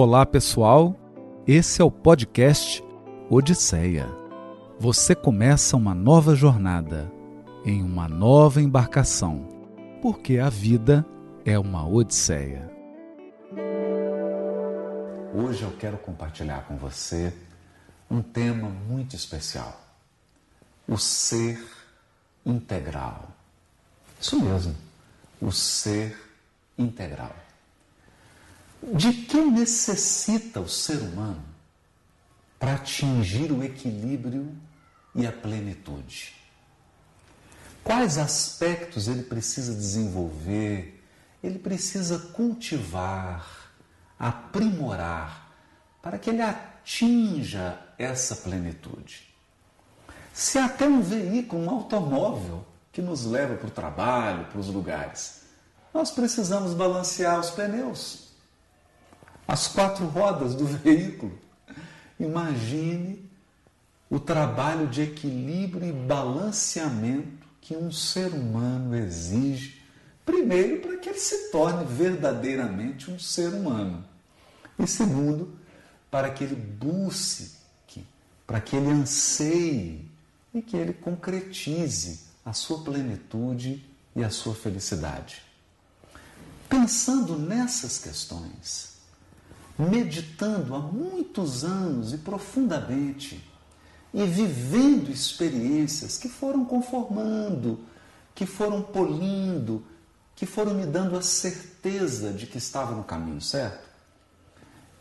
Olá, pessoal. Esse é o podcast Odisseia. Você começa uma nova jornada em uma nova embarcação, porque a vida é uma odisseia. Hoje eu quero compartilhar com você um tema muito especial: o ser integral. Isso mesmo, o ser integral. De que necessita o ser humano para atingir o equilíbrio e a plenitude? Quais aspectos ele precisa desenvolver, ele precisa cultivar, aprimorar, para que ele atinja essa plenitude? Se até um veículo, um automóvel que nos leva para o trabalho, para os lugares, nós precisamos balancear os pneus as quatro rodas do veículo. Imagine o trabalho de equilíbrio e balanceamento que um ser humano exige, primeiro, para que ele se torne verdadeiramente um ser humano, e segundo, para que ele busque, para que ele anseie e que ele concretize a sua plenitude e a sua felicidade. Pensando nessas questões, meditando há muitos anos e profundamente e vivendo experiências que foram conformando, que foram polindo, que foram me dando a certeza de que estava no caminho certo,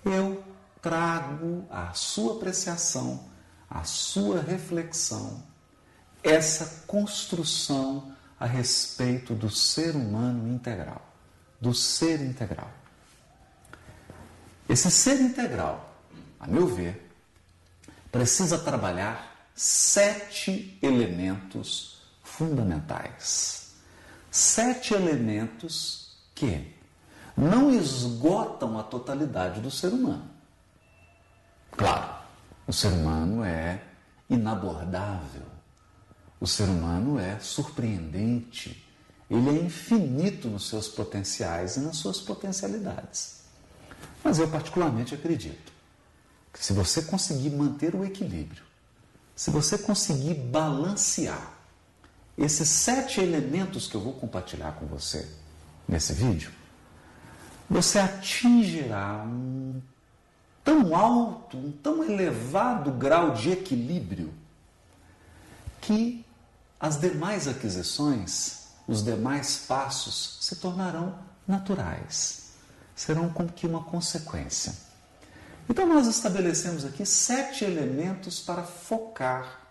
eu trago à sua apreciação, à sua reflexão, essa construção a respeito do ser humano integral, do ser integral. Esse ser integral, a meu ver, precisa trabalhar sete elementos fundamentais. Sete elementos que não esgotam a totalidade do ser humano. Claro, o ser humano é inabordável, o ser humano é surpreendente, ele é infinito nos seus potenciais e nas suas potencialidades. Mas eu, particularmente, acredito que se você conseguir manter o equilíbrio, se você conseguir balancear esses sete elementos que eu vou compartilhar com você nesse vídeo, você atingirá um tão alto, um tão elevado grau de equilíbrio que as demais aquisições, os demais passos se tornarão naturais serão como que uma consequência. Então, nós estabelecemos aqui sete elementos para focar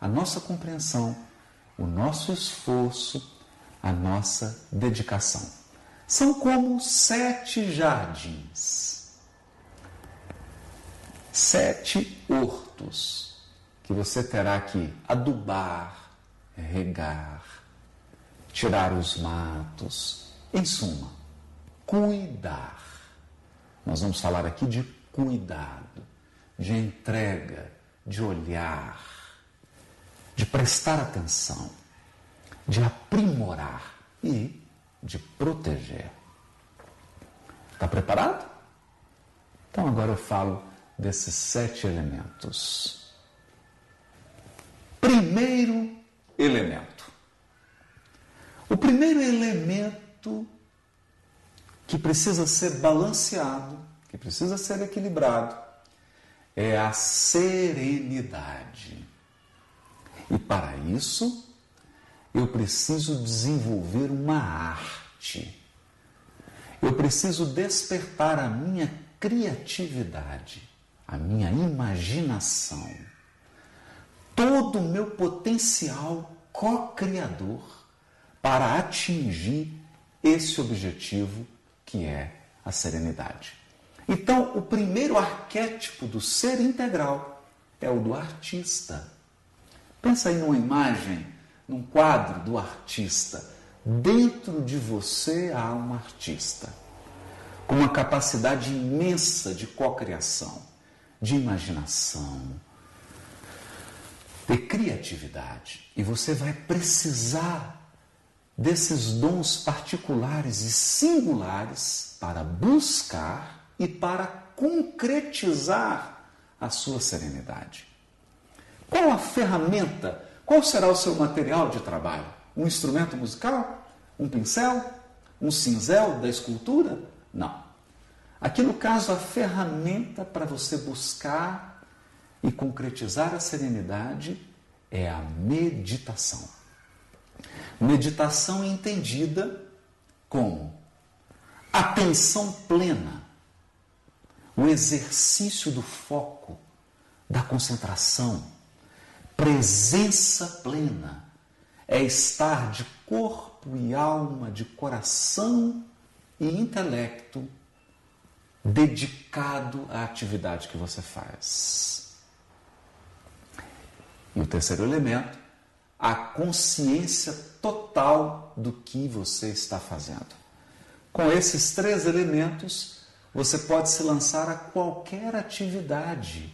a nossa compreensão, o nosso esforço, a nossa dedicação. São como sete jardins, sete hortos que você terá que adubar, regar, tirar os matos, em suma, cuidar. Nós vamos falar aqui de cuidado, de entrega, de olhar, de prestar atenção, de aprimorar e de proteger. Está preparado? Então agora eu falo desses sete elementos. Primeiro elemento. O primeiro elemento que precisa ser balanceado, que precisa ser equilibrado, é a serenidade. E para isso, eu preciso desenvolver uma arte. Eu preciso despertar a minha criatividade, a minha imaginação, todo o meu potencial co-criador para atingir esse objetivo que é a serenidade. Então, o primeiro arquétipo do ser integral é o do artista. Pensa aí numa imagem, num quadro do artista. Dentro de você há um artista com uma capacidade imensa de cocriação, de imaginação, de criatividade. E você vai precisar desses dons particulares e singulares para buscar e para concretizar a sua serenidade. Qual a ferramenta? Qual será o seu material de trabalho? Um instrumento musical? Um pincel? Um cinzel da escultura? Não. Aqui no caso, a ferramenta para você buscar e concretizar a serenidade é a meditação. Meditação entendida como atenção plena, o exercício do foco, da concentração, presença plena, é estar de corpo e alma, de coração e intelecto dedicado à atividade que você faz. E o terceiro elemento a consciência total do que você está fazendo. Com esses três elementos, você pode se lançar a qualquer atividade,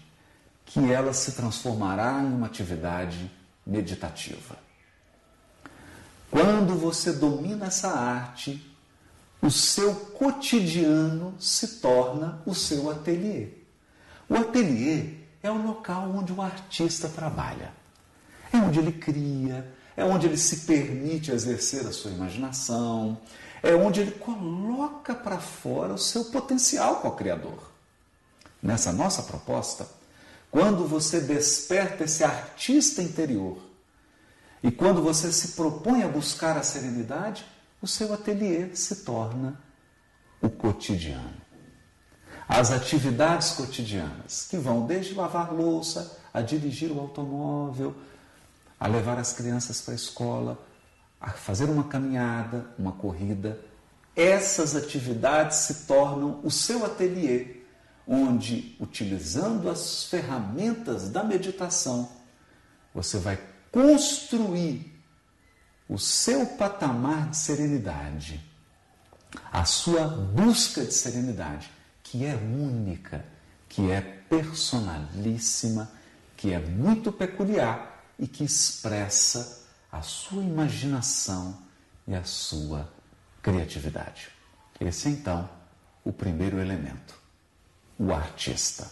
que ela se transformará em uma atividade meditativa. Quando você domina essa arte, o seu cotidiano se torna o seu ateliê. O ateliê é o local onde o artista trabalha. É onde ele cria, é onde ele se permite exercer a sua imaginação, é onde ele coloca para fora o seu potencial co-criador. Nessa nossa proposta, quando você desperta esse artista interior e quando você se propõe a buscar a serenidade, o seu ateliê se torna o cotidiano. As atividades cotidianas, que vão desde lavar louça, a dirigir o automóvel, a levar as crianças para a escola, a fazer uma caminhada, uma corrida. Essas atividades se tornam o seu ateliê, onde, utilizando as ferramentas da meditação, você vai construir o seu patamar de serenidade, a sua busca de serenidade, que é única, que é personalíssima, que é muito peculiar e que expressa a sua imaginação e a sua criatividade. Esse é então o primeiro elemento, o artista,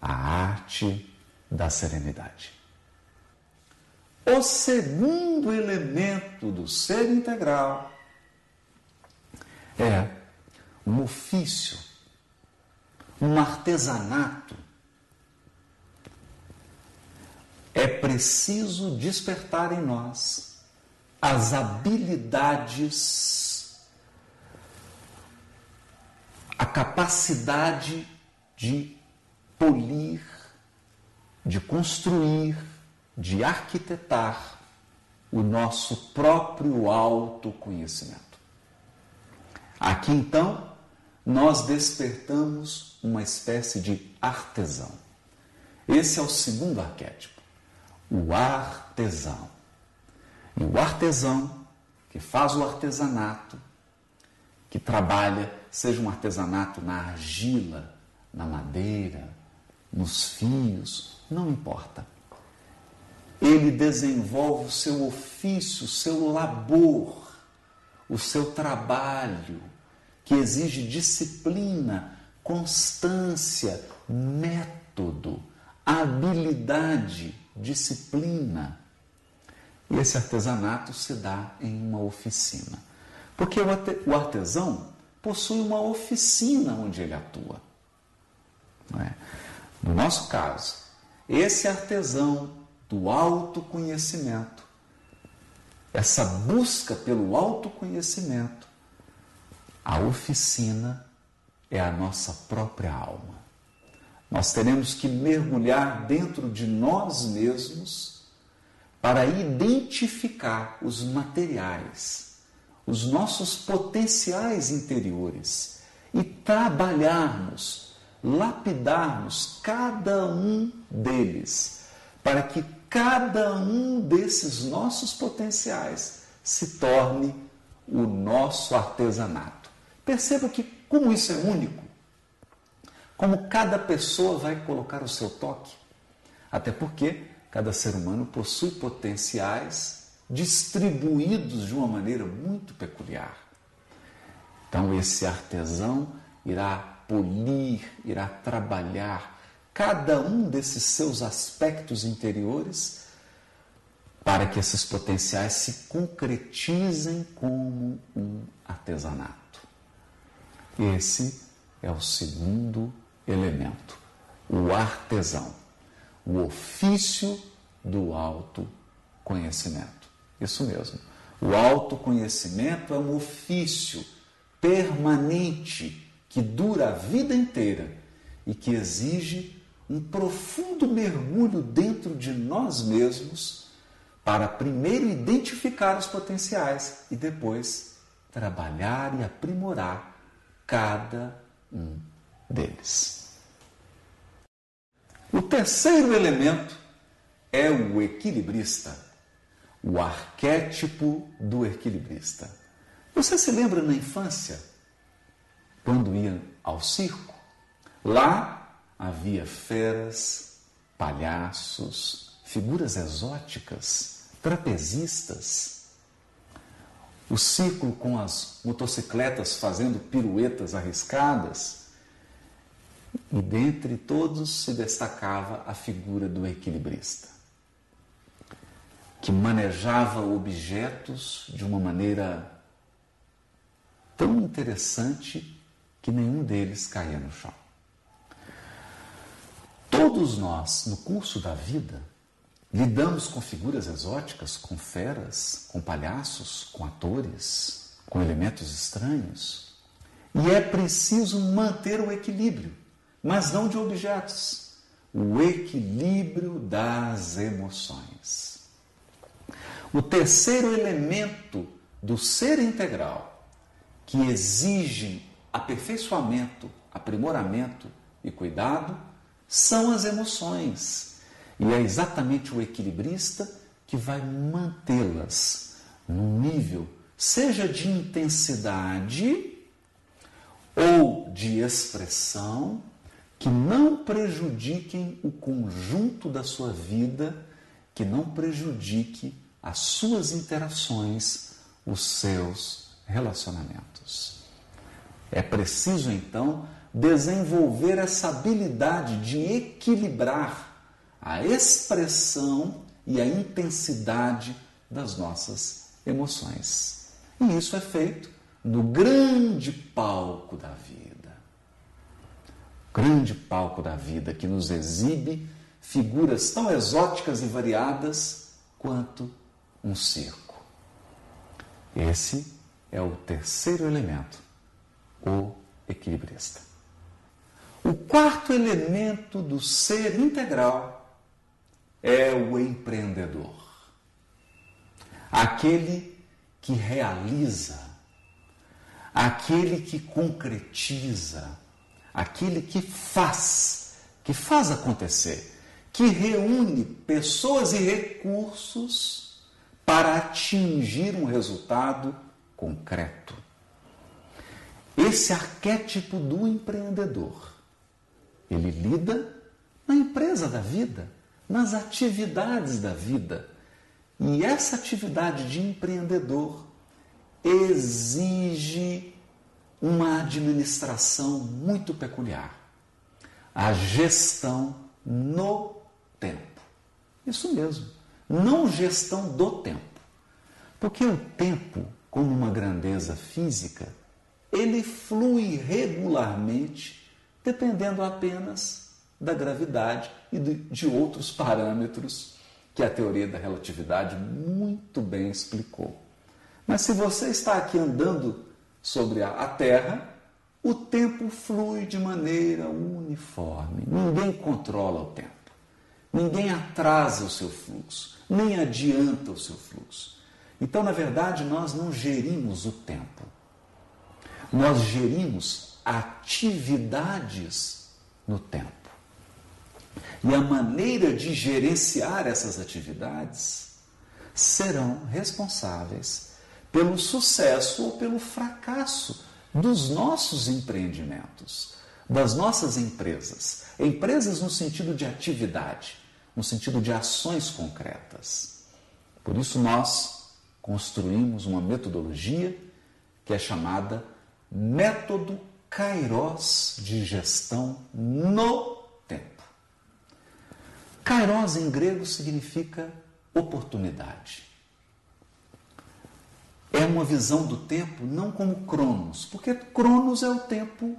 a arte da serenidade. O segundo elemento do ser integral é um ofício, um artesanato é preciso despertar em nós as habilidades, a capacidade de polir, de construir, de arquitetar o nosso próprio autoconhecimento. Aqui então, nós despertamos uma espécie de artesão. Esse é o segundo arquétipo o artesão. E o artesão que faz o artesanato, que trabalha, seja um artesanato na argila, na madeira, nos fios, não importa. Ele desenvolve o seu ofício, o seu labor, o seu trabalho, que exige disciplina, constância, método, habilidade disciplina. E esse artesanato se dá em uma oficina. Porque o artesão possui uma oficina onde ele atua. É? No nosso caso, esse artesão do autoconhecimento, essa busca pelo autoconhecimento, a oficina é a nossa própria alma. Nós teremos que mergulhar dentro de nós mesmos para identificar os materiais, os nossos potenciais interiores e trabalharmos, lapidarmos cada um deles, para que cada um desses nossos potenciais se torne o nosso artesanato. Perceba que, como isso é único, como cada pessoa vai colocar o seu toque. Até porque cada ser humano possui potenciais distribuídos de uma maneira muito peculiar. Então, esse artesão irá polir, irá trabalhar cada um desses seus aspectos interiores para que esses potenciais se concretizem como um artesanato. Esse é o segundo elemento, o artesão, o ofício do autoconhecimento. Isso mesmo. O autoconhecimento é um ofício permanente que dura a vida inteira e que exige um profundo mergulho dentro de nós mesmos para primeiro identificar os potenciais e depois trabalhar e aprimorar cada um deles. O terceiro elemento é o equilibrista, o arquétipo do equilibrista. Você se lembra na infância, quando ia ao circo? Lá havia feras, palhaços, figuras exóticas, trapezistas. O círculo com as motocicletas fazendo piruetas arriscadas. E dentre todos se destacava a figura do equilibrista, que manejava objetos de uma maneira tão interessante que nenhum deles caía no chão. Todos nós, no curso da vida, lidamos com figuras exóticas, com feras, com palhaços, com atores, com elementos estranhos. E é preciso manter o equilíbrio, mas não de objetos, o equilíbrio das emoções. O terceiro elemento do ser integral que exigem aperfeiçoamento, aprimoramento e cuidado são as emoções. E é exatamente o equilibrista que vai mantê-las num nível, seja de intensidade ou de expressão, que não prejudiquem o conjunto da sua vida, que não prejudique as suas interações, os seus relacionamentos. É preciso então desenvolver essa habilidade de equilibrar a expressão e a intensidade das nossas emoções. E isso é feito no grande palco da vida. Grande palco da vida que nos exibe figuras tão exóticas e variadas quanto um circo. Esse é o terceiro elemento, o equilibrista. O quarto elemento do ser integral é o empreendedor. Aquele que realiza, aquele que concretiza, aquele que faz, que faz acontecer, que reúne pessoas e recursos para atingir um resultado concreto. Esse arquétipo do empreendedor, ele lida na empresa da vida, nas atividades da vida. E essa atividade de empreendedor exige uma administração muito peculiar. A gestão no tempo. Isso mesmo, não gestão do tempo. Porque o tempo como uma grandeza física, ele flui regularmente, dependendo apenas da gravidade e de outros parâmetros que a teoria da relatividade muito bem explicou. Mas se você está aqui andando sobre a Terra, o tempo flui de maneira uniforme. Ninguém controla o tempo. Ninguém atrasa o seu fluxo, nem adianta o seu fluxo. Então, na verdade, nós não gerimos o tempo. Nós gerimos atividades no tempo. E a maneira de gerenciar essas atividades serão responsáveis pelo sucesso ou pelo fracasso dos nossos empreendimentos, das nossas empresas. Empresas no sentido de atividade, no sentido de ações concretas. Por isso, nós construímos uma metodologia que é chamada método kairos de gestão no tempo. Kairos em grego significa oportunidade. É uma visão do tempo não como cronos, porque cronos é o tempo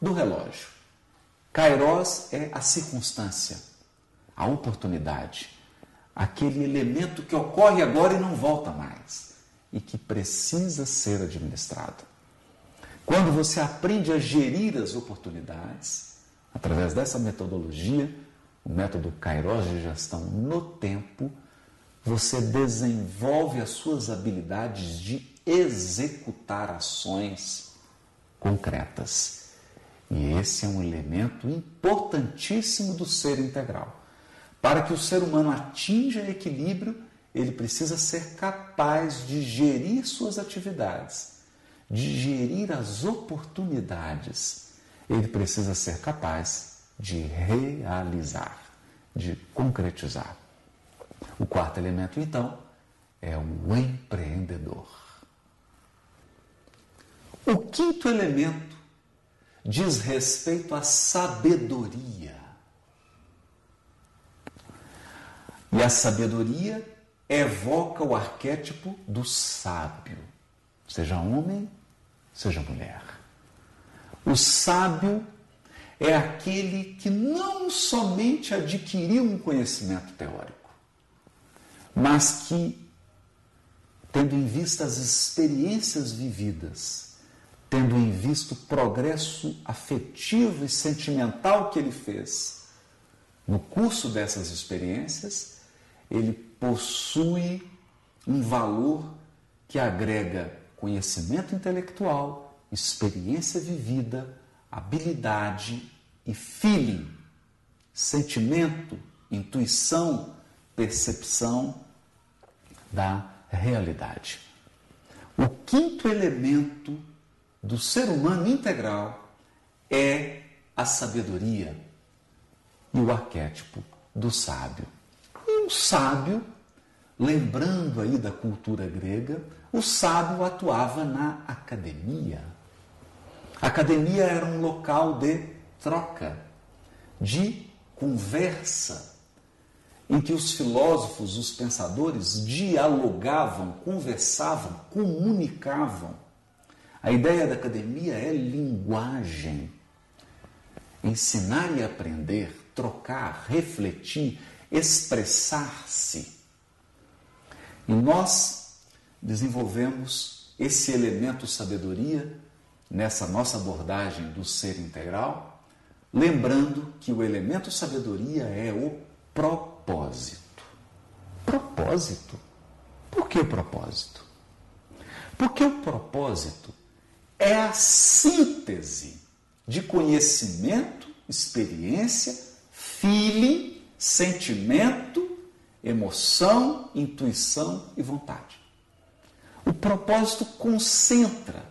do relógio. Kairos é a circunstância, a oportunidade, aquele elemento que ocorre agora e não volta mais e que precisa ser administrado. Quando você aprende a gerir as oportunidades, através dessa metodologia, o método Kairos de gestão no tempo, você desenvolve as suas habilidades de executar ações concretas. E esse é um elemento importantíssimo do ser integral. Para que o ser humano atinja equilíbrio, ele precisa ser capaz de gerir suas atividades, de gerir as oportunidades. Ele precisa ser capaz de realizar, de concretizar. O quarto elemento, então, é o empreendedor. O quinto elemento diz respeito à sabedoria. E a sabedoria evoca o arquétipo do sábio, seja homem, seja mulher. O sábio é aquele que não somente adquiriu um conhecimento teórico, mas que, tendo em vista as experiências vividas, tendo em vista o progresso afetivo e sentimental que ele fez no curso dessas experiências, ele possui um valor que agrega conhecimento intelectual, experiência vivida, habilidade e feeling, sentimento, intuição, percepção da realidade. O quinto elemento do ser humano integral é a sabedoria e o arquétipo do sábio. E sábio, lembrando aí da cultura grega, o sábio atuava na academia. A academia era um local de troca, de conversa, em que os filósofos, os pensadores dialogavam, conversavam, comunicavam. A ideia da academia é linguagem. Ensinar e aprender, trocar, refletir, expressar-se. E nós desenvolvemos esse elemento sabedoria nessa nossa abordagem do ser integral, lembrando que o elemento sabedoria é o propósito. Propósito? Por que propósito? Porque o propósito é a síntese de conhecimento, experiência, feeling, sentimento, emoção, intuição e vontade. O propósito concentra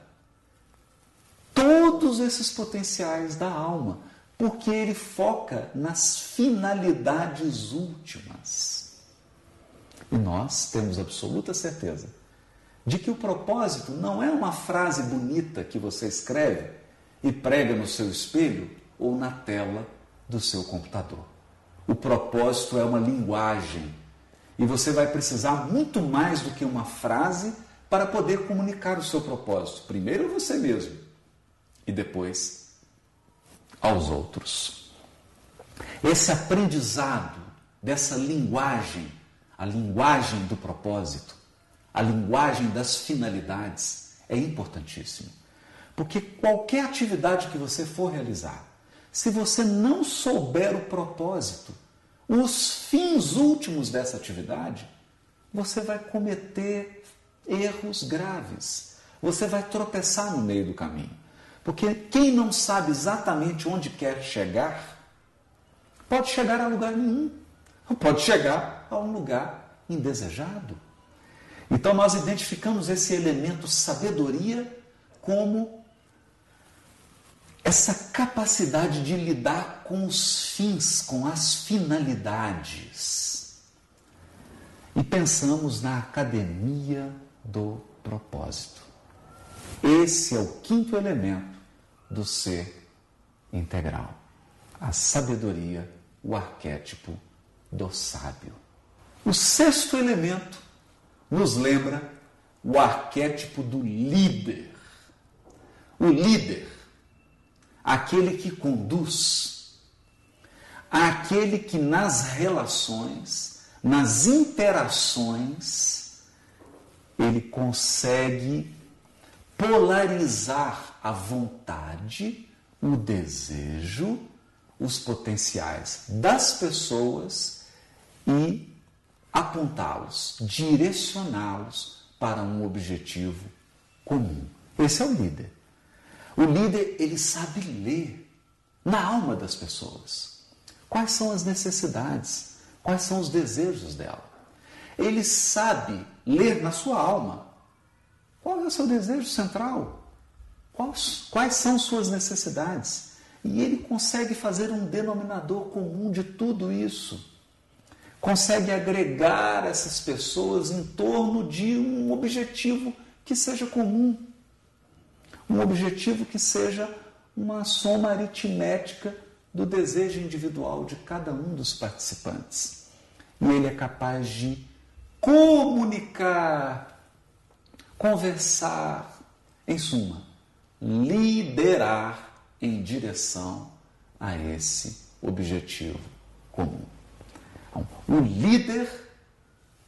todos esses potenciais da alma, porque ele foca nas finalidades últimas. E nós temos absoluta certeza de que o propósito não é uma frase bonita que você escreve e prega no seu espelho ou na tela do seu computador. O propósito é uma linguagem e você vai precisar muito mais do que uma frase para poder comunicar o seu propósito. Primeiro você mesmo e depois aos outros. Esse aprendizado dessa linguagem, a linguagem do propósito, a linguagem das finalidades, é importantíssimo. Porque qualquer atividade que você for realizar, se você não souber o propósito, os fins últimos dessa atividade, você vai cometer erros graves. Você vai tropeçar no meio do caminho. Porque quem não sabe exatamente onde quer chegar, pode chegar a lugar nenhum, pode chegar a um lugar indesejado. Então nós identificamos esse elemento sabedoria como essa capacidade de lidar com os fins, com as finalidades. E pensamos na academia do propósito. Esse é o quinto elemento do ser integral. A sabedoria, o arquétipo do sábio. O sexto elemento nos lembra o arquétipo do líder. O líder, aquele que conduz, aquele que nas relações, nas interações, ele consegue polarizar a vontade, o desejo, os potenciais das pessoas e apontá-los, direcioná-los para um objetivo comum. Esse é o líder. O líder, ele sabe ler na alma das pessoas. Quais são as necessidades? Quais são os desejos dela? Ele sabe ler na sua alma. Qual é o seu desejo central? Quais, quais são suas necessidades? E ele consegue fazer um denominador comum de tudo isso consegue agregar essas pessoas em torno de um objetivo que seja comum, um objetivo que seja uma soma aritmética do desejo individual de cada um dos participantes. E ele é capaz de comunicar, conversar, em suma, liderar em direção a esse objetivo comum. Então, o líder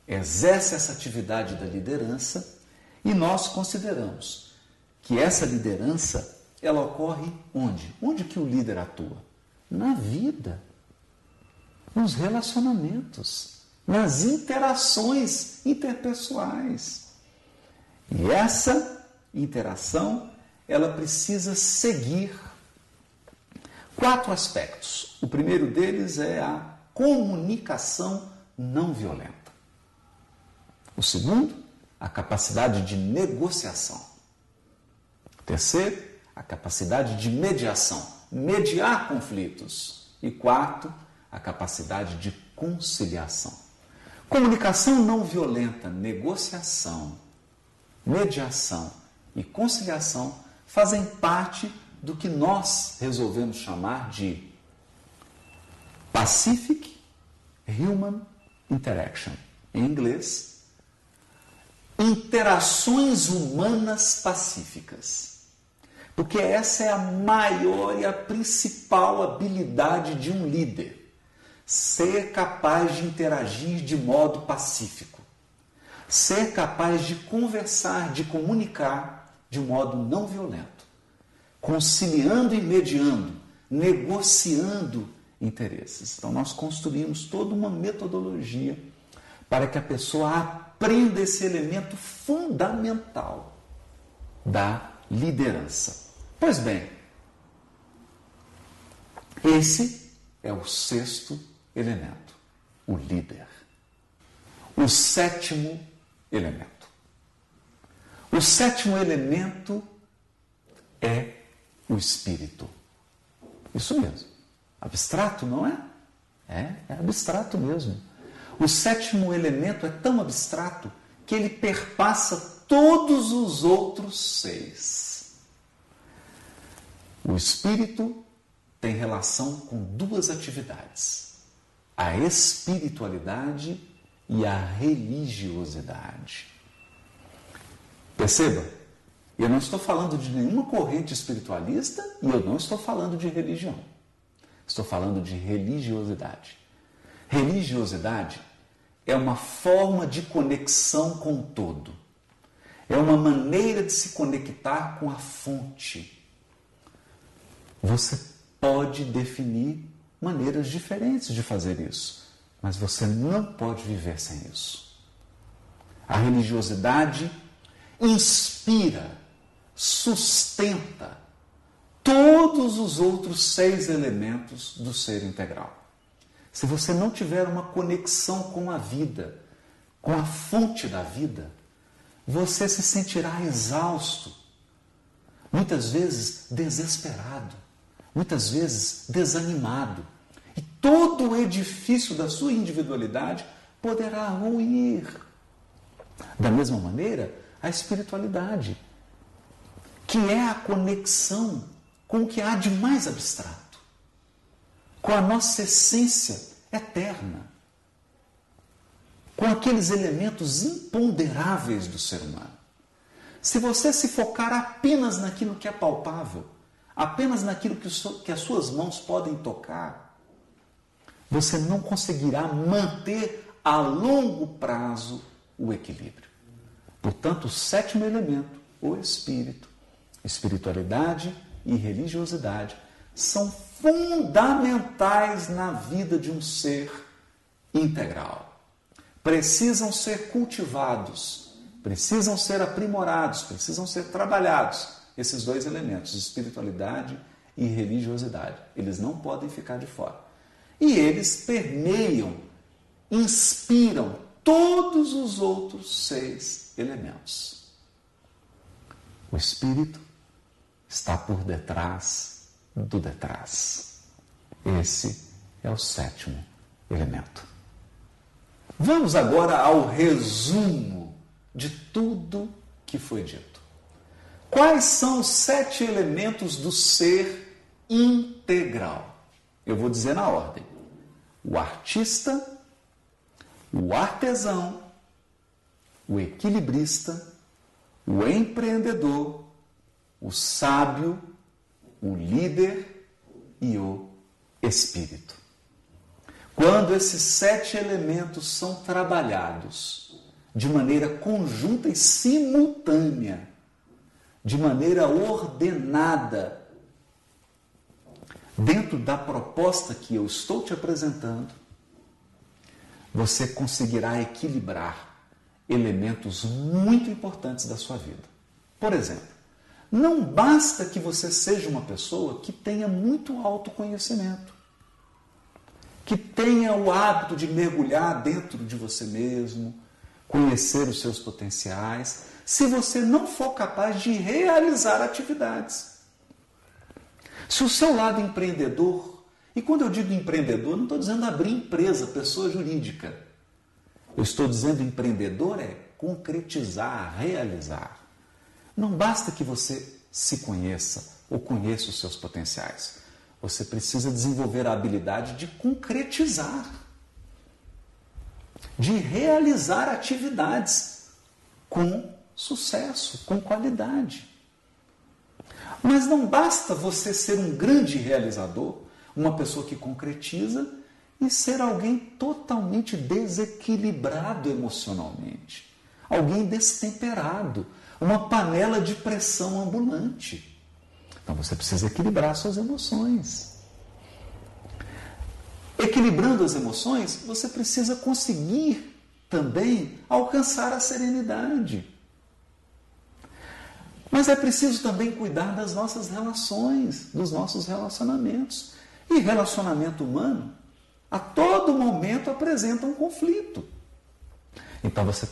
exerce essa atividade da liderança e nós consideramos que essa liderança ela ocorre onde? Onde que o líder atua? Na vida, nos relacionamentos, nas interações interpessoais. E essa interação ela precisa seguir quatro aspectos. O primeiro deles é a comunicação não violenta. O segundo, a capacidade de negociação. Terceiro, a capacidade de mediação, mediar conflitos. E quarto, a capacidade de conciliação. Comunicação não violenta, negociação, mediação e conciliação fazem parte do que nós resolvemos chamar de Pacific Human Interaction. Em inglês, interações humanas pacíficas. Porque essa é a maior e a principal habilidade de um líder. Ser capaz de interagir de modo pacífico. Ser capaz de conversar, de comunicar de modo não violento. Conciliando e mediando, negociando interesses. Então, nós construímos toda uma metodologia para que a pessoa aprenda esse elemento fundamental da liderança. Pois bem, esse é o sexto elemento, o líder. O sétimo elemento. O sétimo elemento é o espírito. Isso mesmo. Abstrato, não é? É, é abstrato mesmo. O sétimo elemento é tão abstrato que ele perpassa todos os outros seis. O espírito tem relação com duas atividades: a espiritualidade e a religiosidade. Perceba, eu não estou falando de nenhuma corrente espiritualista e eu não estou falando de religião. Estou falando de religiosidade. Religiosidade é uma forma de conexão com o todo. É uma maneira de se conectar com a fonte. Você pode definir maneiras diferentes de fazer isso, mas você não pode viver sem isso. A religiosidade inspira, sustenta, todos os outros seis elementos do ser integral. Se você não tiver uma conexão com a vida, com a fonte da vida, você se sentirá exausto, muitas vezes desesperado, muitas vezes desanimado. Todo o edifício da sua individualidade poderá ruir. Da mesma maneira, a espiritualidade, que é a conexão com o que há de mais abstrato, com a nossa essência eterna, com aqueles elementos imponderáveis do ser humano. Se você se focar apenas naquilo que é palpável, apenas naquilo que, que as suas mãos podem tocar, você não conseguirá manter a longo prazo o equilíbrio. Portanto, o sétimo elemento, o espírito, espiritualidade e religiosidade, são fundamentais na vida de um ser integral. Precisam ser cultivados, precisam ser aprimorados, precisam ser trabalhados esses dois elementos, espiritualidade e religiosidade. Eles não podem ficar de fora. E eles permeiam, inspiram todos os outros seis elementos. O espírito está por detrás do detrás. Esse é o sétimo elemento. Vamos agora ao resumo de tudo que foi dito. Quais são os sete elementos do ser integral? Eu vou dizer na ordem: o artista, o artesão, o equilibrista, o empreendedor, o sábio, o líder e o espírito. Quando esses sete elementos são trabalhados de maneira conjunta e simultânea, de maneira ordenada, dentro da proposta que eu estou te apresentando, você conseguirá equilibrar elementos muito importantes da sua vida. Por exemplo, não basta que você seja uma pessoa que tenha muito autoconhecimento, que tenha o hábito de mergulhar dentro de você mesmo, conhecer os seus potenciais, se você não for capaz de realizar atividades. Se o seu lado empreendedor e quando eu digo empreendedor, não estou dizendo abrir empresa, pessoa jurídica. Eu estou dizendo empreendedor é concretizar, realizar. Não basta que você se conheça ou conheça os seus potenciais. Você precisa desenvolver a habilidade de concretizar, de realizar atividades com sucesso, com qualidade. Mas não basta você ser um grande realizador uma pessoa que concretiza e ser alguém totalmente desequilibrado emocionalmente, alguém destemperado, uma panela de pressão ambulante. Então você precisa equilibrar suas emoções. Equilibrando as emoções, você precisa conseguir também alcançar a serenidade. Mas é preciso também cuidar das nossas relações, dos nossos relacionamentos. E relacionamento humano, a todo momento apresenta um conflito. Então você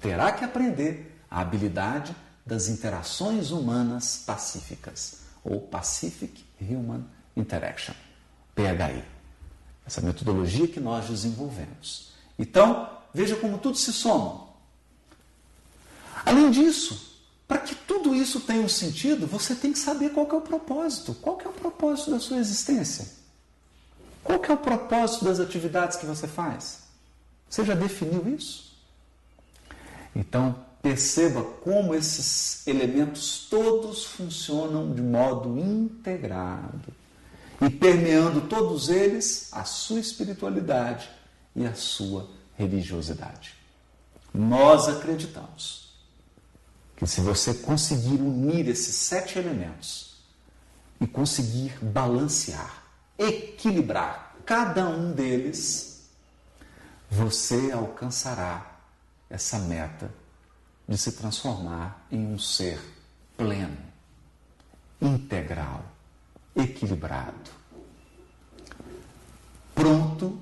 terá que aprender a habilidade das interações humanas pacíficas, ou Pacific Human Interaction, PHI. Essa metodologia que nós desenvolvemos. Então, veja como tudo se soma. Além disso, para que tudo isso tenha um sentido, você tem que saber qual é o propósito. Qual é o propósito da sua existência? Qual é o propósito das atividades que você faz? Você já definiu isso? Então, perceba como esses elementos todos funcionam de modo integrado e permeando todos eles a sua espiritualidade e a sua religiosidade. Nós acreditamos que se você conseguir unir esses sete elementos e conseguir balancear, equilibrar cada um deles, você alcançará essa meta de se transformar em um ser pleno, integral, equilibrado, pronto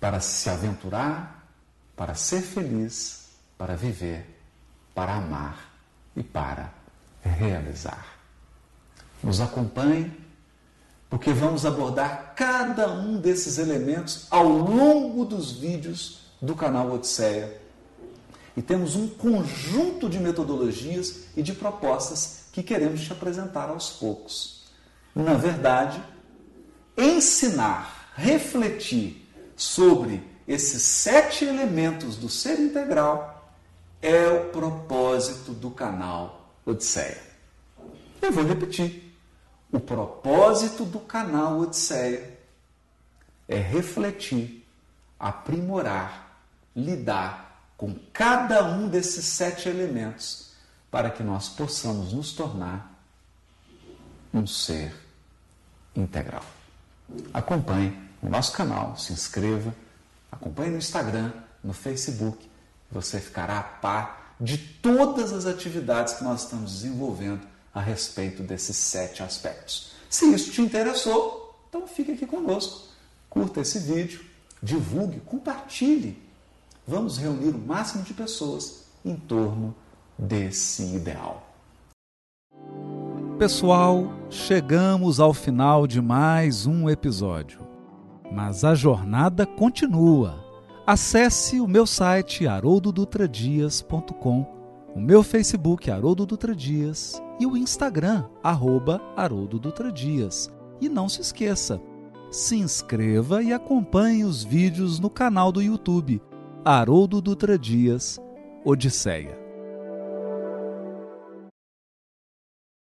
para se aventurar, para ser feliz, para viver para amar e para realizar. Nos acompanhe, porque vamos abordar cada um desses elementos ao longo dos vídeos do canal Odisseia. E temos um conjunto de metodologias e de propostas que queremos te apresentar aos poucos. Na verdade, ensinar, refletir sobre esses sete elementos do ser integral é o propósito do canal Odisseia. Eu vou repetir. O propósito do canal Odisseia é refletir, aprimorar, lidar com cada um desses sete elementos para que nós possamos nos tornar um ser integral. Acompanhe o nosso canal, se inscreva, acompanhe no Instagram, no Facebook, você ficará a par de todas as atividades que nós estamos desenvolvendo a respeito desses sete aspectos. Se isso te interessou, então fique aqui conosco, curta esse vídeo, divulgue, compartilhe. Vamos reunir o máximo de pessoas em torno desse ideal. Pessoal, chegamos ao final de mais um episódio. Mas a jornada continua. Acesse o meu site haroldodutradias.com, o meu Facebook Haroldo Dutra Dias e o Instagram arroba Haroldo Dutra Dias. E não se esqueça, se inscreva e acompanhe os vídeos no canal do YouTube Haroldo Dutra Dias Odisseia.